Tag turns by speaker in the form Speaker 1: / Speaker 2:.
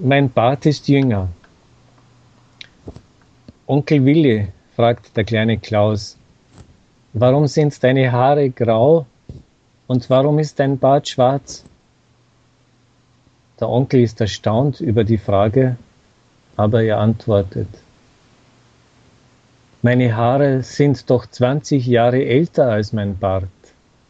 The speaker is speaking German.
Speaker 1: Mein Bart ist jünger. Onkel Willi, fragt der kleine Klaus, warum sind deine Haare grau und warum ist dein Bart schwarz? Der Onkel ist erstaunt über die Frage, aber er antwortet, meine Haare sind doch 20 Jahre älter als mein Bart.